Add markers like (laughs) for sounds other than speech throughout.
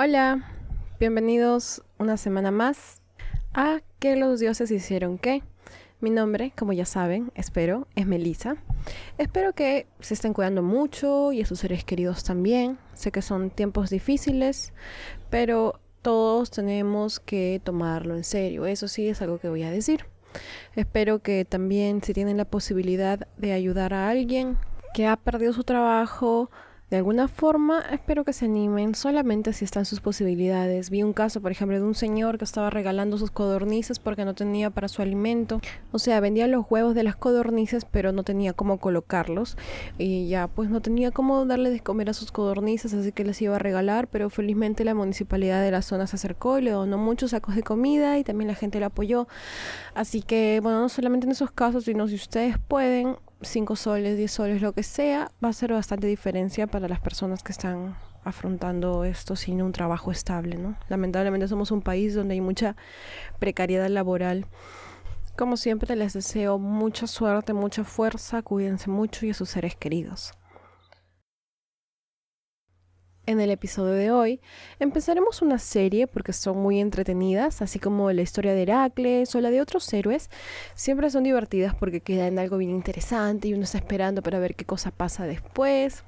Hola, bienvenidos una semana más a ¿Qué los dioses hicieron qué? Mi nombre, como ya saben, espero, es Melissa. Espero que se estén cuidando mucho y a sus seres queridos también. Sé que son tiempos difíciles, pero todos tenemos que tomarlo en serio. Eso sí es algo que voy a decir. Espero que también si tienen la posibilidad de ayudar a alguien que ha perdido su trabajo, de alguna forma, espero que se animen solamente si están sus posibilidades. Vi un caso, por ejemplo, de un señor que estaba regalando sus codornices porque no tenía para su alimento. O sea, vendía los huevos de las codornices, pero no tenía cómo colocarlos. Y ya, pues no tenía cómo darle de comer a sus codornices, así que les iba a regalar. Pero felizmente la municipalidad de la zona se acercó y le donó muchos sacos de comida y también la gente le apoyó. Así que, bueno, no solamente en esos casos, sino si ustedes pueden, 5 soles, 10 soles, lo que sea, va a ser bastante diferencia para las personas que están afrontando esto sin un trabajo estable, ¿no? Lamentablemente somos un país donde hay mucha precariedad laboral. Como siempre les deseo mucha suerte, mucha fuerza, cuídense mucho y a sus seres queridos. En el episodio de hoy empezaremos una serie porque son muy entretenidas, así como la historia de Heracles o la de otros héroes. Siempre son divertidas porque quedan algo bien interesante y uno está esperando para ver qué cosa pasa después.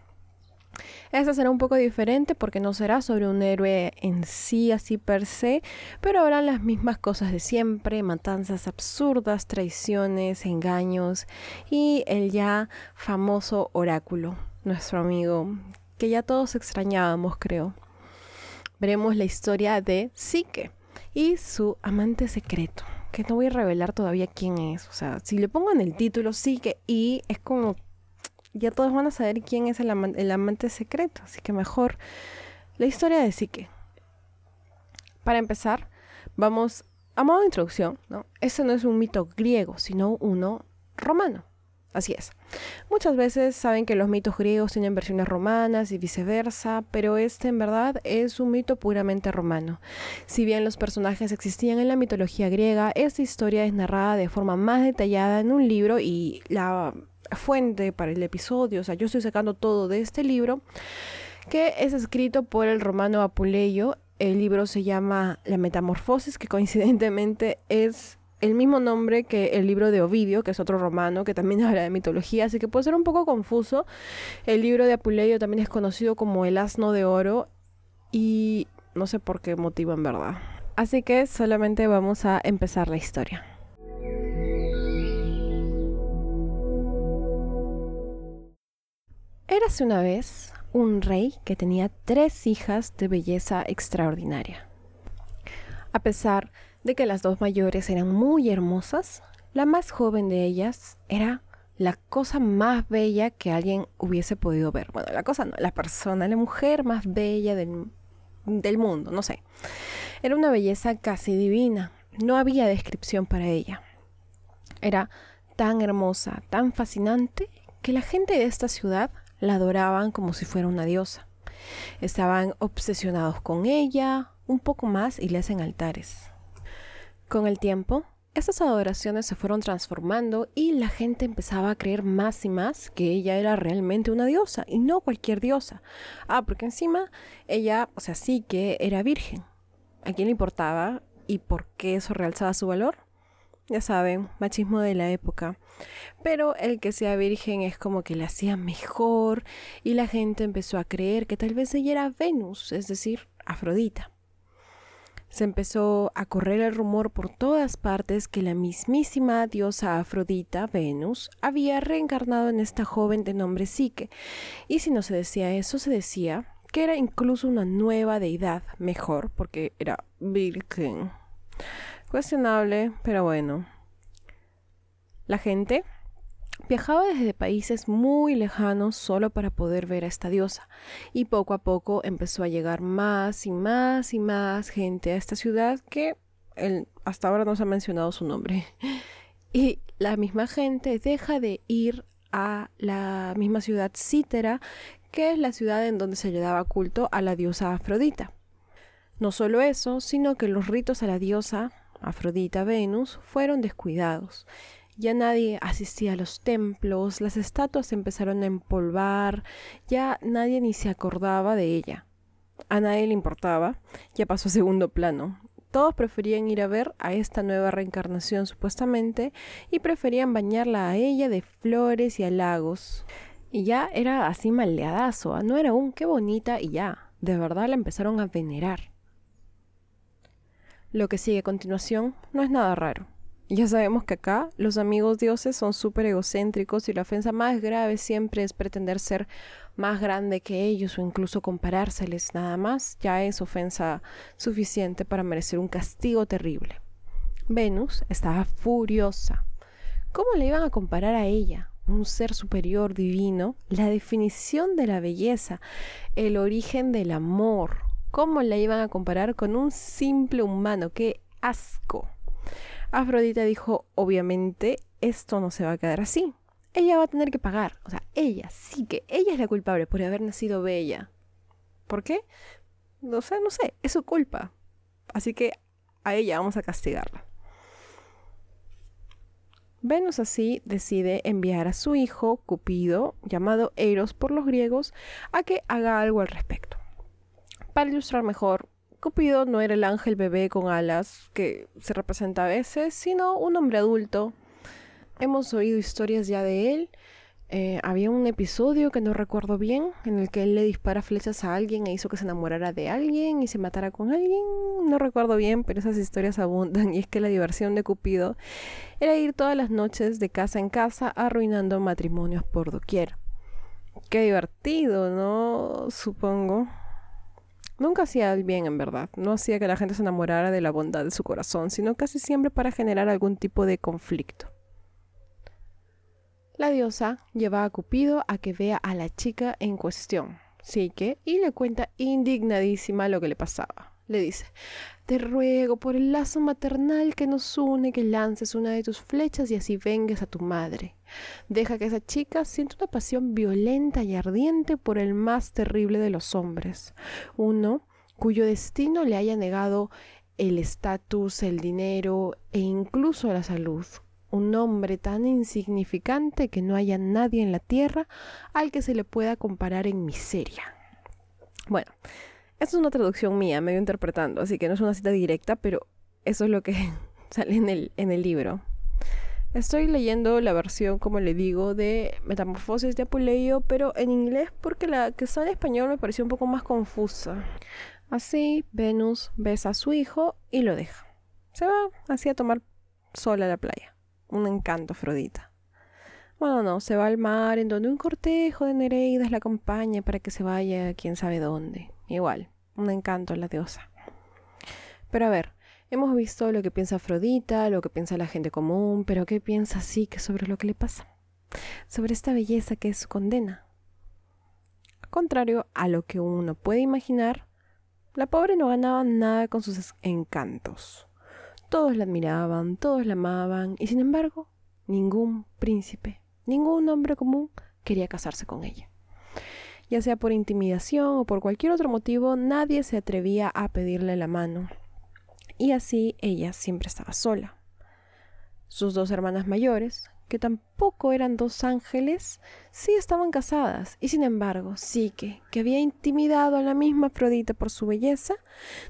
Esta será un poco diferente porque no será sobre un héroe en sí, así per se, pero habrán las mismas cosas de siempre, matanzas absurdas, traiciones, engaños y el ya famoso oráculo, nuestro amigo que ya todos extrañábamos, creo. Veremos la historia de Psique y su amante secreto, que no voy a revelar todavía quién es. O sea, si le pongo en el título Psique y es como ya todos van a saber quién es el, amante secreto, así que mejor la historia de Psique. Para empezar, vamos a modo de introducción, ¿no? Este no es un mito griego, sino uno romano. Así es. Muchas veces saben que los mitos griegos tienen versiones romanas y viceversa, pero este en verdad es un mito puramente romano. Si bien los personajes existían en la mitología griega, esta historia es narrada de forma más detallada en un libro y la fuente para el episodio, o sea, yo estoy sacando todo de este libro, que es escrito por el romano Apuleyo. El libro se llama La Metamorfosis, que coincidentemente es el mismo nombre que el libro de Ovidio, que es otro romano que también (laughs) habla de mitología, así que puede ser un poco confuso. El libro de Apuleyo también es conocido como el asno de oro y no sé por qué motivo en verdad. Así que solamente vamos a empezar la historia. Érase una vez un rey que tenía tres hijas de belleza extraordinaria. A pesar de que las dos mayores eran muy hermosas, la más joven de ellas era la cosa más bella que alguien hubiese podido ver. Bueno, la cosa no, la persona, la mujer más bella del, del mundo, no sé. Era una belleza casi divina, no había descripción para ella. Era tan hermosa, tan fascinante, que la gente de esta ciudad la adoraban como si fuera una diosa. Estaban obsesionados con ella, un poco más y le hacen altares. Con el tiempo, estas adoraciones se fueron transformando y la gente empezaba a creer más y más que ella era realmente una diosa y no cualquier diosa. Ah, porque encima ella, o sea, sí que era virgen. ¿A quién le importaba y por qué eso realzaba su valor? Ya saben, machismo de la época. Pero el que sea virgen es como que la hacía mejor y la gente empezó a creer que tal vez ella era Venus, es decir, Afrodita. Se empezó a correr el rumor por todas partes que la mismísima diosa Afrodita, Venus, había reencarnado en esta joven de nombre Psique. Y si no se decía eso, se decía que era incluso una nueva deidad, mejor, porque era virgen. Cuestionable, pero bueno. La gente Viajaba desde países muy lejanos solo para poder ver a esta diosa y poco a poco empezó a llegar más y más y más gente a esta ciudad que hasta ahora no se ha mencionado su nombre. (laughs) Y la misma gente deja de ir a la misma ciudad Cítera, que es la ciudad en donde se le daba culto a la diosa Afrodita. No solo eso, sino que los ritos a la diosa Afrodita Venus fueron descuidados ya nadie asistía a los templos, las estatuas empezaron a empolvar, ya nadie ni se acordaba de ella. a nadie le importaba, ya pasó a segundo plano. Todos preferían ir a ver a esta nueva reencarnación supuestamente y preferían bañarla a ella de flores y halagos. Y ya era así maleadazo, ¿ah? no era un qué bonita y ya, de verdad la empezaron a venerar. Lo que sigue a continuación no es nada raro. Ya sabemos que acá los amigos dioses son súper egocéntricos y la ofensa más grave siempre es pretender ser más grande que ellos o incluso comparárseles nada más, ya es ofensa suficiente para merecer un castigo terrible. Venus estaba furiosa. ¿Cómo le iban a comparar a ella, un ser superior divino, la definición de la belleza, el origen del amor? ¿Cómo la iban a comparar con un simple humano? ¡Qué asco! Afrodita dijo, obviamente, esto no se va a quedar así. Ella va a tener que pagar. O sea, ella, sí que ella es la culpable por haber nacido bella. ¿Por qué? No sé, no sé, es su culpa. Así que a ella vamos a castigarla. Venus así decide enviar a su hijo, Cupido, llamado Eros por los griegos, a que haga algo al respecto. Para ilustrar mejor, Cupido no era el ángel bebé con alas que se representa a veces, sino un hombre adulto. Hemos oído historias ya de él. Eh, había un episodio que no recuerdo bien, en el que él le dispara flechas a alguien e hizo que se enamorara de alguien y se matara con alguien. No recuerdo bien, pero esas historias abundan. Y es que la diversión de Cupido era ir todas las noches de casa en casa arruinando matrimonios por doquier. Qué divertido, ¿no? Supongo. Nunca hacía el bien, en verdad. No hacía que la gente se enamorara de la bondad de su corazón, sino casi siempre para generar algún tipo de conflicto. La diosa lleva a Cupido a que vea a la chica en cuestión, Psique, y le cuenta indignadísima lo que le pasaba. Le dice, te ruego por el lazo maternal que nos une que lances una de tus flechas y así vengues a tu madre. Deja que esa chica sienta una pasión violenta y ardiente por el más terrible de los hombres, uno cuyo destino le haya negado el estatus, el dinero e incluso la salud. Un hombre tan insignificante que no haya nadie en la tierra al que se le pueda comparar en miseria. Bueno, esta es una traducción mía, medio interpretando, así que no es una cita directa, pero eso es lo que (laughs) sale en el, en el libro. Estoy leyendo la versión, como le digo, de Metamorfosis de Apuleio, pero en inglés porque la que está en español me pareció un poco más confusa. Así, Venus besa a su hijo y lo deja. Se va así a tomar sol a la playa. Un encanto, Afrodita. Bueno, no, se va al mar en donde un cortejo de Nereidas la acompaña para que se vaya a quién sabe dónde. Igual, un encanto la diosa. Pero a ver, hemos visto lo que piensa Afrodita, lo que piensa la gente común, pero ¿qué piensa que sobre lo que le pasa? Sobre esta belleza que es su condena. Contrario a lo que uno puede imaginar, la pobre no ganaba nada con sus encantos. Todos la admiraban, todos la amaban, y sin embargo, ningún príncipe, ningún hombre común quería casarse con ella ya sea por intimidación o por cualquier otro motivo, nadie se atrevía a pedirle la mano. Y así ella siempre estaba sola. Sus dos hermanas mayores, que tampoco eran dos ángeles, sí estaban casadas, y sin embargo, Psique, que había intimidado a la misma Afrodita por su belleza,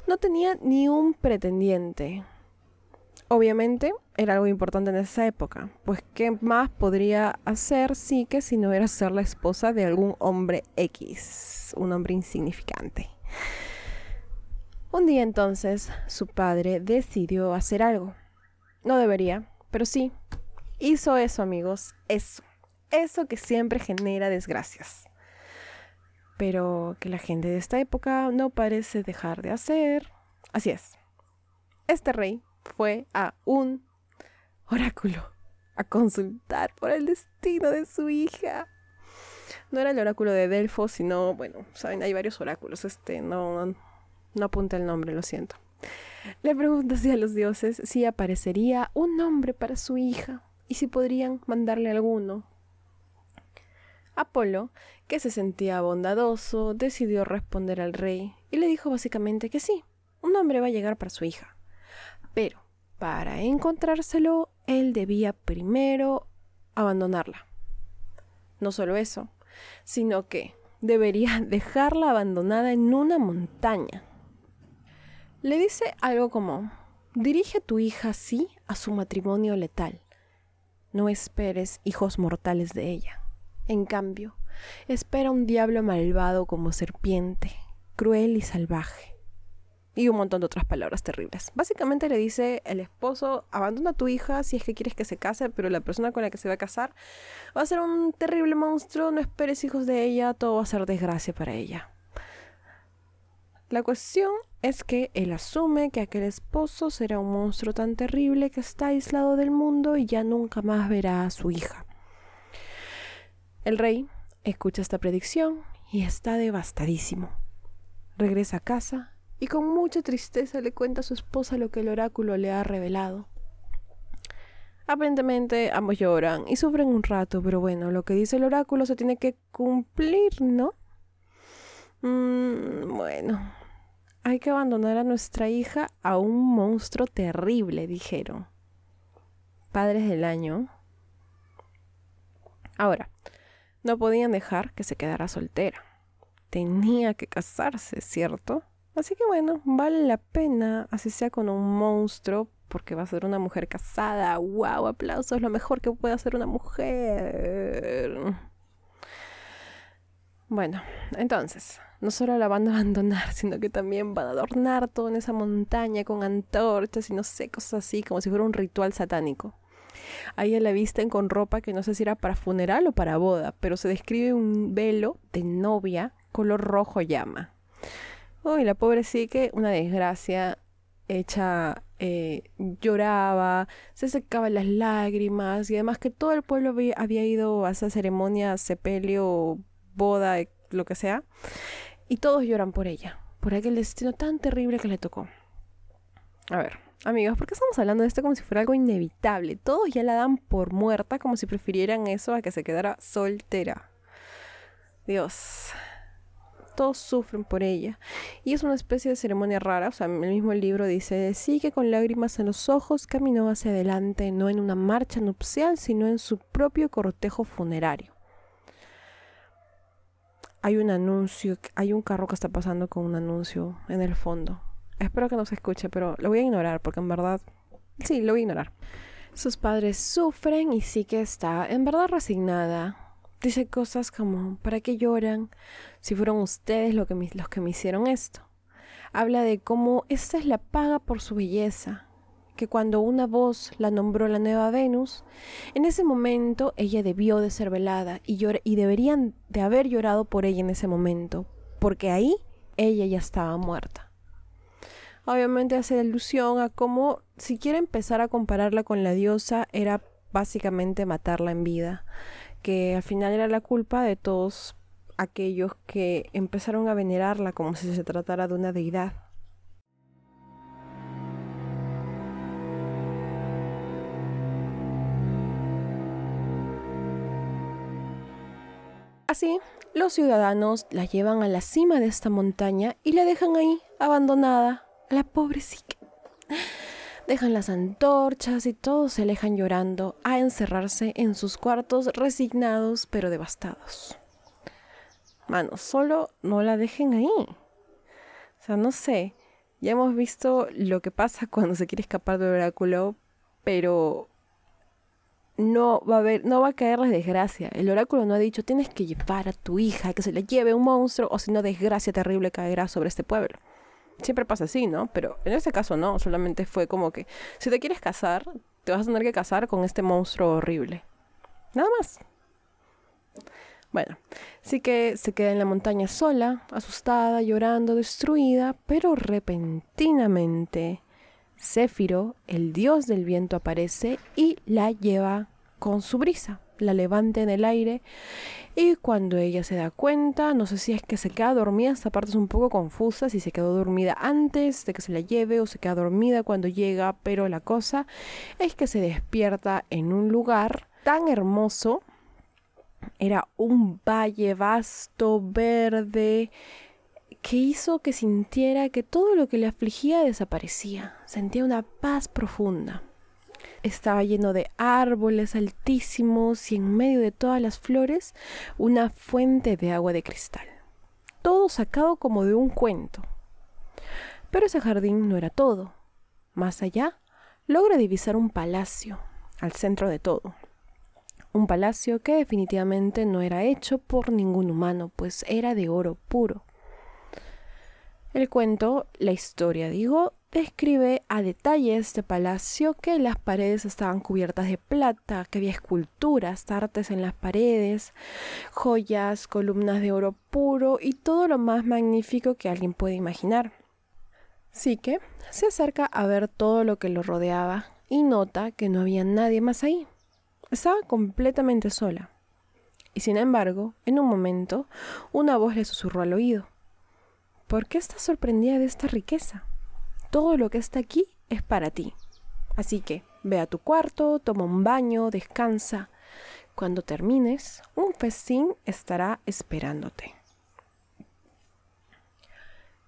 no tenía ni un pretendiente. Obviamente era algo importante en esa época, pues ¿qué más podría hacer que si no era ser la esposa de algún hombre X, un hombre insignificante? Un día entonces su padre decidió hacer algo. No debería, pero sí, hizo eso amigos, eso, eso que siempre genera desgracias. Pero que la gente de esta época no parece dejar de hacer. Así es. Este rey fue a un oráculo a consultar por el destino de su hija. No era el oráculo de Delfos, sino, bueno, saben, hay varios oráculos. Este, no, no, apunta el nombre, lo siento. Le preguntó a los dioses si aparecería un nombre para su hija y si podrían mandarle alguno. Apolo, que se sentía bondadoso, decidió responder al rey y le dijo básicamente que sí, un nombre va a llegar para su hija. Pero para encontrárselo, él debía primero abandonarla. No solo eso, sino que debería (laughs) dejarla abandonada en una montaña. Le dice algo como, dirige a tu hija así a su matrimonio letal. No esperes hijos mortales de ella. En cambio, espera un diablo malvado como serpiente, cruel y salvaje. Y un montón de otras palabras terribles. Básicamente le dice el esposo, abandona a tu hija si es que quieres que se case, pero la persona con la que se va a casar va a ser un terrible monstruo, no esperes hijos de ella, todo va a ser desgracia para ella. La cuestión es que él asume que aquel esposo será un monstruo tan terrible que está aislado del mundo y ya nunca más verá a su hija. El rey escucha esta predicción y está devastadísimo. Regresa a casa y con mucha tristeza le cuenta a su esposa lo que el oráculo le ha revelado. Aparentemente ambos lloran y sufren un rato, pero bueno, lo que dice el oráculo se tiene que cumplir, ¿no? Mm, bueno, hay que abandonar a nuestra hija a un monstruo terrible, dijeron. Padres del año. Ahora, no podían dejar que se quedara soltera. Tenía que casarse, ¿cierto? Así que bueno, vale la pena, así sea con un monstruo, porque va a ser una mujer casada. ¡Wow! Aplausos, lo mejor que puede hacer una mujer. Bueno, entonces, no solo la van a abandonar, (laughs) sino que también van a adornar todo en esa montaña con antorchas y no sé, cosas así, como si fuera un ritual satánico. Ahí la visten con ropa que no sé si era para funeral o para boda, pero se describe un velo de novia color rojo llama. Uy, la pobre que una desgracia hecha eh, lloraba, se secaba las lágrimas y además que todo el pueblo había, había ido a esa ceremonia sepelio boda, lo que sea, y todos lloran por ella, por aquel destino tan terrible que le tocó. A ver, amigos, ¿por qué estamos hablando de esto como si fuera algo inevitable? Todos ya la dan por muerta como si prefirieran eso a que se quedara soltera. Dios, todos sufren por ella. Y es una especie de ceremonia rara, o sea, el mismo libro dice, sí que con lágrimas en los ojos caminó hacia adelante, no en una marcha nupcial, sino en su propio cortejo funerario hay un anuncio, hay un carro que está pasando con un anuncio en el fondo. Espero que no se escuche, pero lo voy a ignorar porque en verdad, sí, lo voy a ignorar. Sus padres sufren y sí que está en verdad resignada. Dice cosas como, ¿para qué lloran si fueron ustedes los que me hicieron esto? Habla de cómo esta es la paga por su belleza, que cuando una voz la nombró la nueva Venus, en ese momento ella debió de ser velada y, y deberían de haber llorado por ella en ese momento, porque ahí ella ya estaba muerta. Obviamente hace alusión a cómo si quiere empezar a compararla con la diosa era básicamente matarla en vida, que al final era la culpa de todos aquellos que empezaron a venerarla como si se tratara de una deidad. Así, los ciudadanos la llevan a la cima de esta montaña y la dejan ahí, abandonada, la pobrecita. Dejan las antorchas y todos se alejan llorando a encerrarse en sus cuartos resignados pero devastados. Mano, solo no la dejen ahí. O sea, no sé. Ya hemos visto lo que pasa cuando se quiere escapar del oráculo, pero no va a haber, no va a caer la desgracia. El oráculo no ha dicho tienes que llevar a tu hija, que se le lleve un monstruo, o si no, desgracia terrible caerá sobre este pueblo. Siempre pasa así, ¿no? Pero en este caso no, solamente fue como que si te quieres casar, te vas a tener que casar con este monstruo horrible. Nada más. Bueno, sí que se queda en la montaña sola, asustada, llorando, destruida, pero repentinamente Céfiro, el dios del viento, aparece y la lleva con su brisa, la levanta en el aire y cuando ella se da cuenta, no sé si es que se queda dormida, esta parte es un poco confusa, si se quedó dormida antes de que se la lleve o se queda dormida cuando llega, pero la cosa es que se despierta en un lugar tan hermoso, era un valle vasto, verde, que hizo que sintiera que todo lo que le afligía desaparecía. Sentía una paz profunda. Estaba lleno de árboles altísimos y en medio de todas las flores una fuente de agua de cristal. todo sacado como de un cuento. Pero ese jardín no era todo. Más allá, logra divisar un palacio, al centro de todo. Un palacio que definitivamente no era hecho por ningún humano, pues era de oro puro. El cuento, la historia, digo, describe a detalle este palacio, que las paredes estaban cubiertas de plata, que había esculturas, artes en las paredes, joyas, columnas de oro puro y todo lo más magnífico que alguien puede imaginar. Así que se acerca a ver todo lo que lo rodeaba y nota que no había nadie más ahí. Estaba completamente sola. Y sin embargo, en un momento, una voz le susurró al oído. ¿Por qué estás sorprendida de esta riqueza? Todo lo que está aquí es para ti. Así que ve a tu cuarto, toma un baño, descansa. Cuando termines, un festín estará esperándote.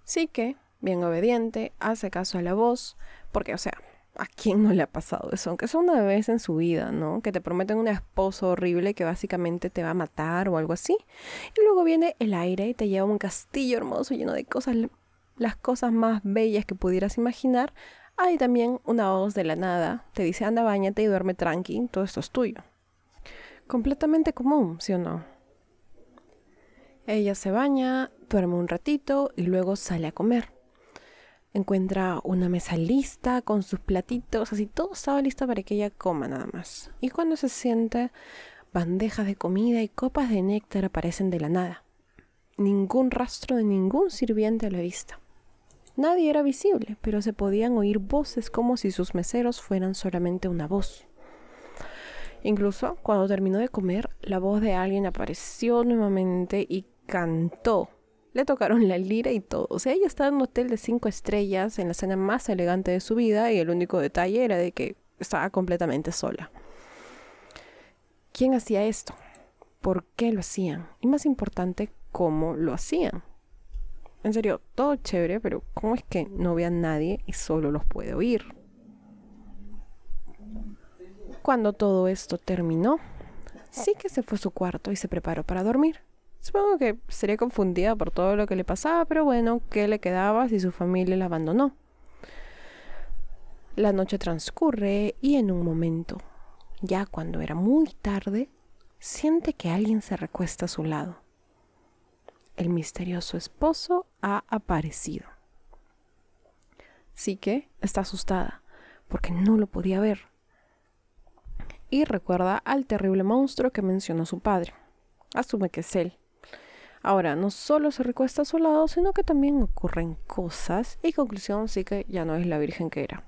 Así que, bien obediente, hace caso a la voz, porque, o sea, ¿A quién no le ha pasado eso? Aunque es una vez en su vida, ¿no? Que te prometen un esposo horrible que básicamente te va a matar o algo así. Y luego viene el aire y te lleva a un castillo hermoso lleno de cosas, las cosas más bellas que pudieras imaginar. Hay también una voz de la nada. Te dice, anda, bañate y duerme tranqui, todo esto es tuyo. Completamente común, ¿sí o no? Ella se baña, duerme un ratito y luego sale a comer encuentra una mesa lista con sus platitos, así todo estaba listo para que ella coma nada más. Y cuando se siente, bandejas de comida y copas de néctar aparecen de la nada. Ningún rastro de ningún sirviente a la vista. Nadie era visible, pero se podían oír voces como si sus meseros fueran solamente una voz. Incluso cuando terminó de comer, la voz de alguien apareció nuevamente y cantó le tocaron la lira y todo. O sea, ella estaba en un hotel de cinco estrellas, en la cena más elegante de su vida, y el único detalle era de que estaba completamente sola. ¿Quién hacía esto? ¿Por qué lo hacían? Y más importante, ¿cómo lo hacían? En serio, todo chévere, pero ¿cómo es que no ve a nadie y solo los puede oír? Cuando todo esto terminó, sí que se fue a su cuarto y se preparó para dormir. Supongo que sería confundida por todo lo que le pasaba, pero bueno, ¿qué le quedaba si su familia la abandonó? La noche transcurre y en un momento, ya cuando era muy tarde, siente que alguien se recuesta a su lado. El misterioso esposo ha aparecido. Sí que está asustada, porque no lo podía ver. Y recuerda al terrible monstruo que mencionó su padre. Asume que es él. Ahora, no solo se recuesta a su lado, sino que también ocurren cosas y conclusión sí que ya no es la virgen que era.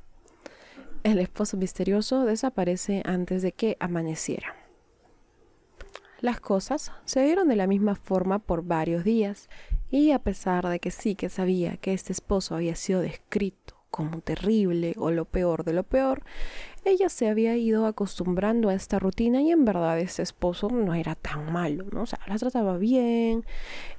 El esposo misterioso desaparece antes de que amaneciera. Las cosas se dieron de la misma forma por varios días y a pesar de que sí que sabía que este esposo había sido descrito como terrible o lo peor de lo peor, ella se había ido acostumbrando a esta rutina y en verdad este esposo no era tan malo, ¿no? O sea, la trataba bien,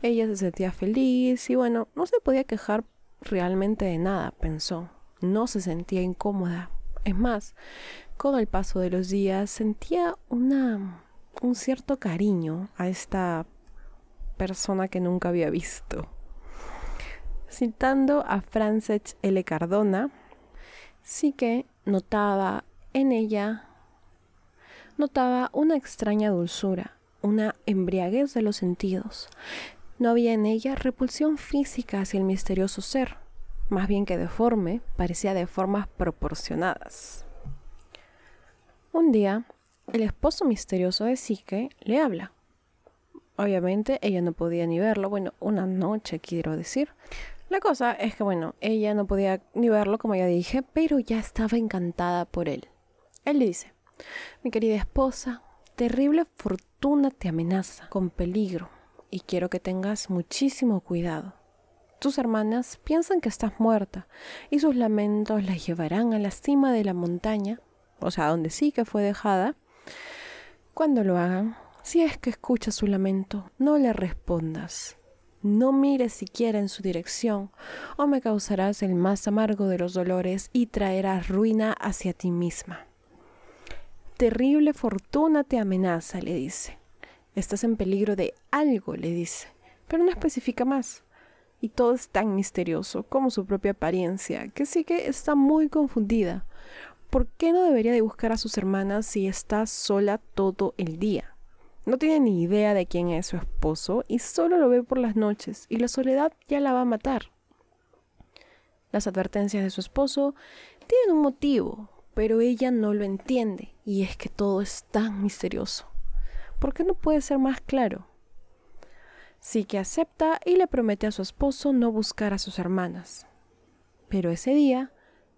ella se sentía feliz y bueno, no se podía quejar realmente de nada, pensó. No se sentía incómoda. Es más, con el paso de los días sentía una un cierto cariño a esta persona que nunca había visto. Citando a Frances L. Cardona, sí que notaba en ella notaba una extraña dulzura, una embriaguez de los sentidos. No había en ella repulsión física hacia el misterioso ser, más bien que deforme, parecía de formas proporcionadas. Un día, el esposo misterioso de Sique le habla. Obviamente ella no podía ni verlo, bueno, una noche quiero decir. La cosa es que, bueno, ella no podía ni verlo, como ya dije, pero ya estaba encantada por él. Él dice, mi querida esposa, terrible fortuna te amenaza con peligro y quiero que tengas muchísimo cuidado. Tus hermanas piensan que estás muerta y sus lamentos la llevarán a la cima de la montaña, o sea, donde sí que fue dejada. Cuando lo hagan, si es que escuchas su lamento, no le respondas. No mires siquiera en su dirección, o me causarás el más amargo de los dolores y traerás ruina hacia ti misma. Terrible fortuna te amenaza, le dice. Estás en peligro de algo, le dice. pero no especifica más. Y todo es tan misterioso como su propia apariencia, que sí que está muy confundida. ¿Por qué no debería de buscar a sus hermanas si está sola todo el día? No tiene ni idea de quién es su esposo y solo lo ve por las noches y la soledad ya la va a matar. Las advertencias de su esposo tienen un motivo, pero ella no lo entiende y es que todo es tan misterioso. ¿Por qué no puede ser más claro? Sí que acepta y le promete a su esposo no buscar a sus hermanas. Pero ese día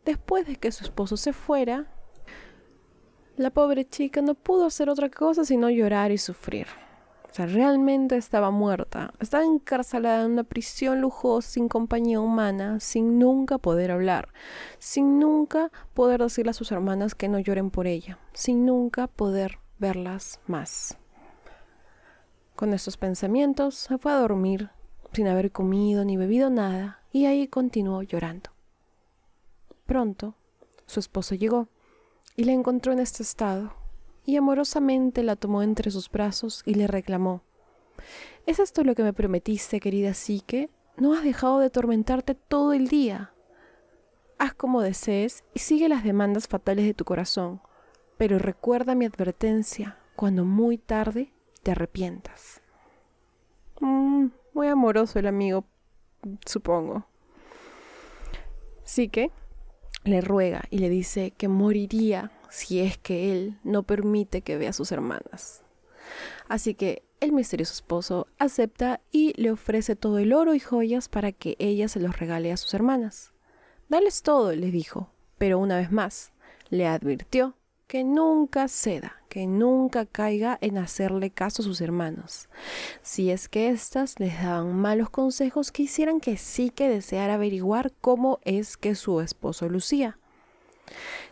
Después de que su esposo se fuera, la pobre chica no pudo hacer otra cosa sino llorar y sufrir. O sea, realmente estaba muerta. Estaba encarcelada en una prisión lujosa, sin compañía humana, sin nunca poder hablar, sin nunca poder decirle a sus hermanas que no lloren por ella, sin nunca poder verlas más. Con estos pensamientos se fue a dormir, sin haber comido ni bebido nada, y ahí continuó llorando. Pronto, su esposo llegó y la encontró en este estado, y amorosamente la tomó entre sus brazos y le reclamó ¿Es esto lo que me prometiste, querida Psique? No has dejado de atormentarte todo el día. Haz como desees y sigue las demandas fatales de tu corazón, pero recuerda mi advertencia cuando muy tarde te arrepientas. Mm, muy amoroso el amigo, supongo. que le ruega y le dice que moriría si es que él no permite que vea a sus hermanas. Así que el misterioso esposo acepta y le ofrece todo el oro y joyas para que ella se los regale a sus hermanas. Dales todo, les dijo, pero una vez más le advirtió que nunca ceda, que nunca caiga en hacerle caso a sus hermanos. Si es que éstas les daban malos consejos que hicieran que sí que deseara averiguar cómo es que su esposo lucía.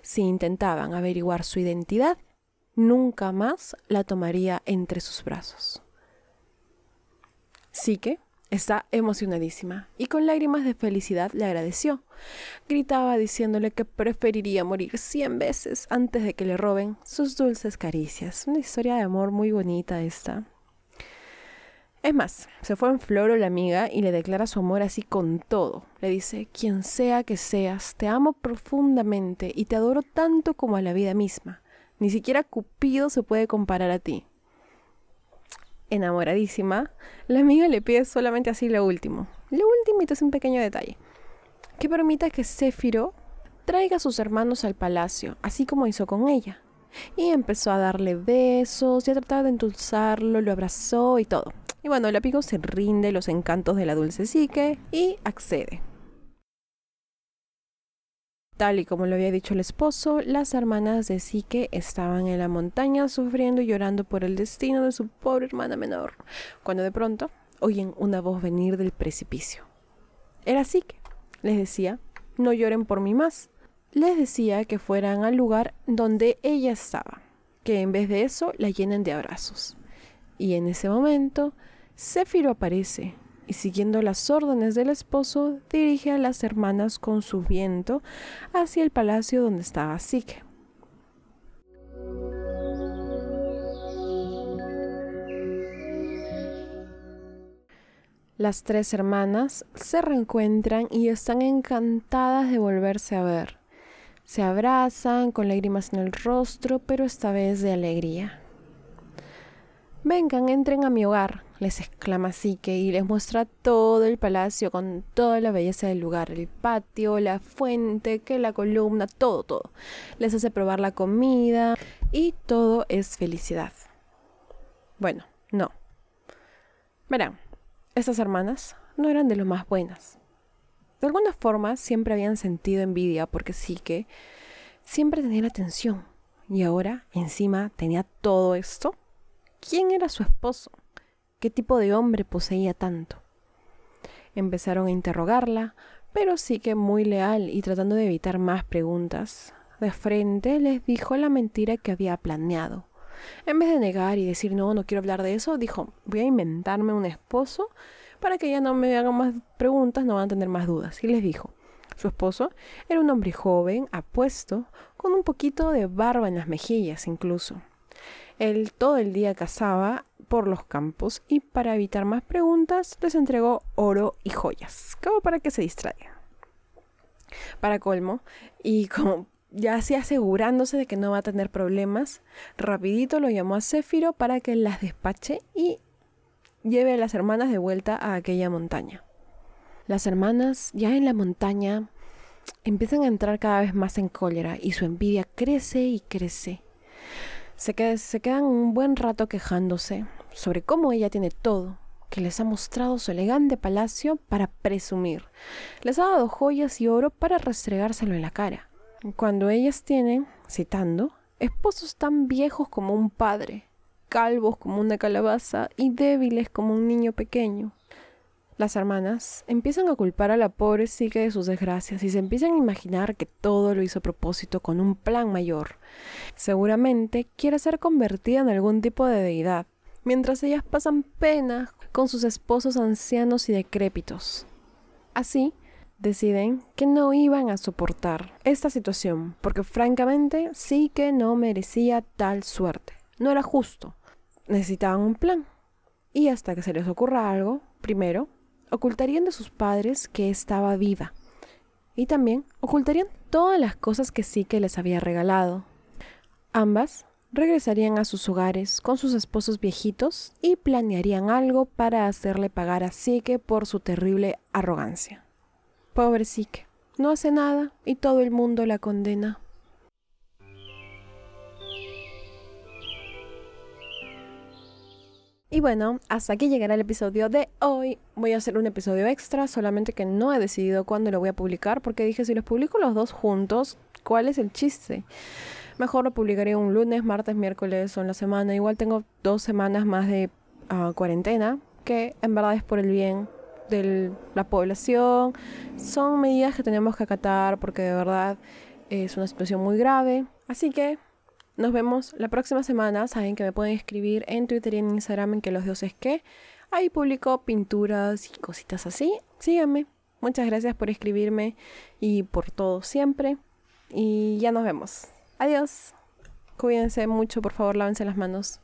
Si intentaban averiguar su identidad, nunca más la tomaría entre sus brazos. Sí que Está emocionadísima y con lágrimas de felicidad le agradeció. Gritaba diciéndole que preferiría morir cien veces antes de que le roben sus dulces caricias. Una historia de amor muy bonita esta. Es más, se fue en floro la amiga y le declara su amor así con todo. Le dice, quien sea que seas, te amo profundamente y te adoro tanto como a la vida misma. Ni siquiera Cupido se puede comparar a ti enamoradísima, la amiga le pide solamente así lo último. Lo último es un pequeño detalle. Que permita que Céfiro traiga a sus hermanos al palacio, así como hizo con ella. Y empezó a darle besos y a tratar de endulzarlo, lo abrazó y todo. Y bueno, el amigo se rinde los encantos de la dulce psique y accede. Tal y como lo había dicho el esposo, las hermanas de Sique estaban en la montaña sufriendo y llorando por el destino de su pobre hermana menor, cuando de pronto oyen una voz venir del precipicio. Era Sique. Les decía, no lloren por mí más. Les decía que fueran al lugar donde ella estaba, que en vez de eso la llenen de abrazos. Y en ese momento, Céfiro aparece y siguiendo las órdenes del esposo, dirige a las hermanas con su viento hacia el palacio donde estaba Sique. Las tres hermanas se reencuentran y están encantadas de volverse a ver. Se abrazan con lágrimas en el rostro, pero esta vez de alegría. Vengan, entren a mi hogar, les exclama Sique y les muestra todo el palacio con toda la belleza del lugar, el patio, la fuente, que la columna, todo, todo. Les hace probar la comida y todo es felicidad. Bueno, no. Verán, estas hermanas no eran de lo más buenas. De alguna forma siempre habían sentido envidia porque Sique siempre tenía la atención y ahora encima tenía todo esto. ¿Quién era su esposo? ¿Qué tipo de hombre poseía tanto? Empezaron a interrogarla, pero sí que muy leal y tratando de evitar más preguntas. De frente les dijo la mentira que había planeado. En vez de negar y decir no, no quiero hablar de eso, dijo voy a inventarme un esposo para que ya no me hagan más preguntas, no van a tener más dudas. Y les dijo, su esposo era un hombre joven, apuesto, con un poquito de barba en las mejillas incluso. Él todo el día cazaba por los campos y para evitar más preguntas les entregó oro y joyas, como para que se distraigan. Para colmo, y como ya así asegurándose de que no va a tener problemas, rapidito lo llamó a Céfiro para que las despache y lleve a las hermanas de vuelta a aquella montaña. Las hermanas, ya en la montaña, empiezan a entrar cada vez más en cólera y su envidia crece y crece. Se, se quedan un buen rato quejándose sobre cómo ella tiene todo, que les ha mostrado su elegante palacio para presumir. Les ha dado joyas y oro para restregárselo en la cara. Cuando ellas tienen, citando, esposos tan viejos como un padre, calvos como una calabaza y débiles como un niño pequeño. Las hermanas empiezan a culpar a la pobre psique de sus desgracias y se empiezan a imaginar que todo lo hizo a propósito con un plan mayor. Seguramente quiere ser convertida en algún tipo de deidad, mientras ellas pasan pena con sus esposos ancianos y decrépitos. Así, deciden que no iban a soportar esta situación, porque francamente sí que no merecía tal suerte. No era justo. Necesitaban un plan. Y hasta que se les ocurra algo, primero, ocultarían de sus padres que estaba viva. Y también ocultarían todas las cosas que sí que les había regalado. Ambas regresarían a sus hogares con sus esposos viejitos y planearían algo para hacerle pagar a Sike por su terrible arrogancia. Pobre Sike, no hace nada y todo el mundo la condena. Y bueno, hasta aquí llegará el episodio de hoy. Voy a hacer un episodio extra, solamente que no he decidido cuándo lo voy a publicar, porque dije, si los publico los dos juntos, ¿cuál es el chiste? Mejor lo publicaré un lunes, martes, miércoles en la semana. Igual tengo dos semanas más de ah, cuarentena, que en verdad es por el bien de la población. Son medidas que tenemos que acatar porque de verdad es una situación muy grave. Así que nos vemos la próxima semana. Saben que me pueden escribir en Twitter y en Instagram en que los dioses que. Ahí publico pinturas y cositas así. Síganme. Muchas gracias por escribirme y por todo siempre. Y ya nos vemos. Adiós. Cuídense mucho, por favor, lávense las manos.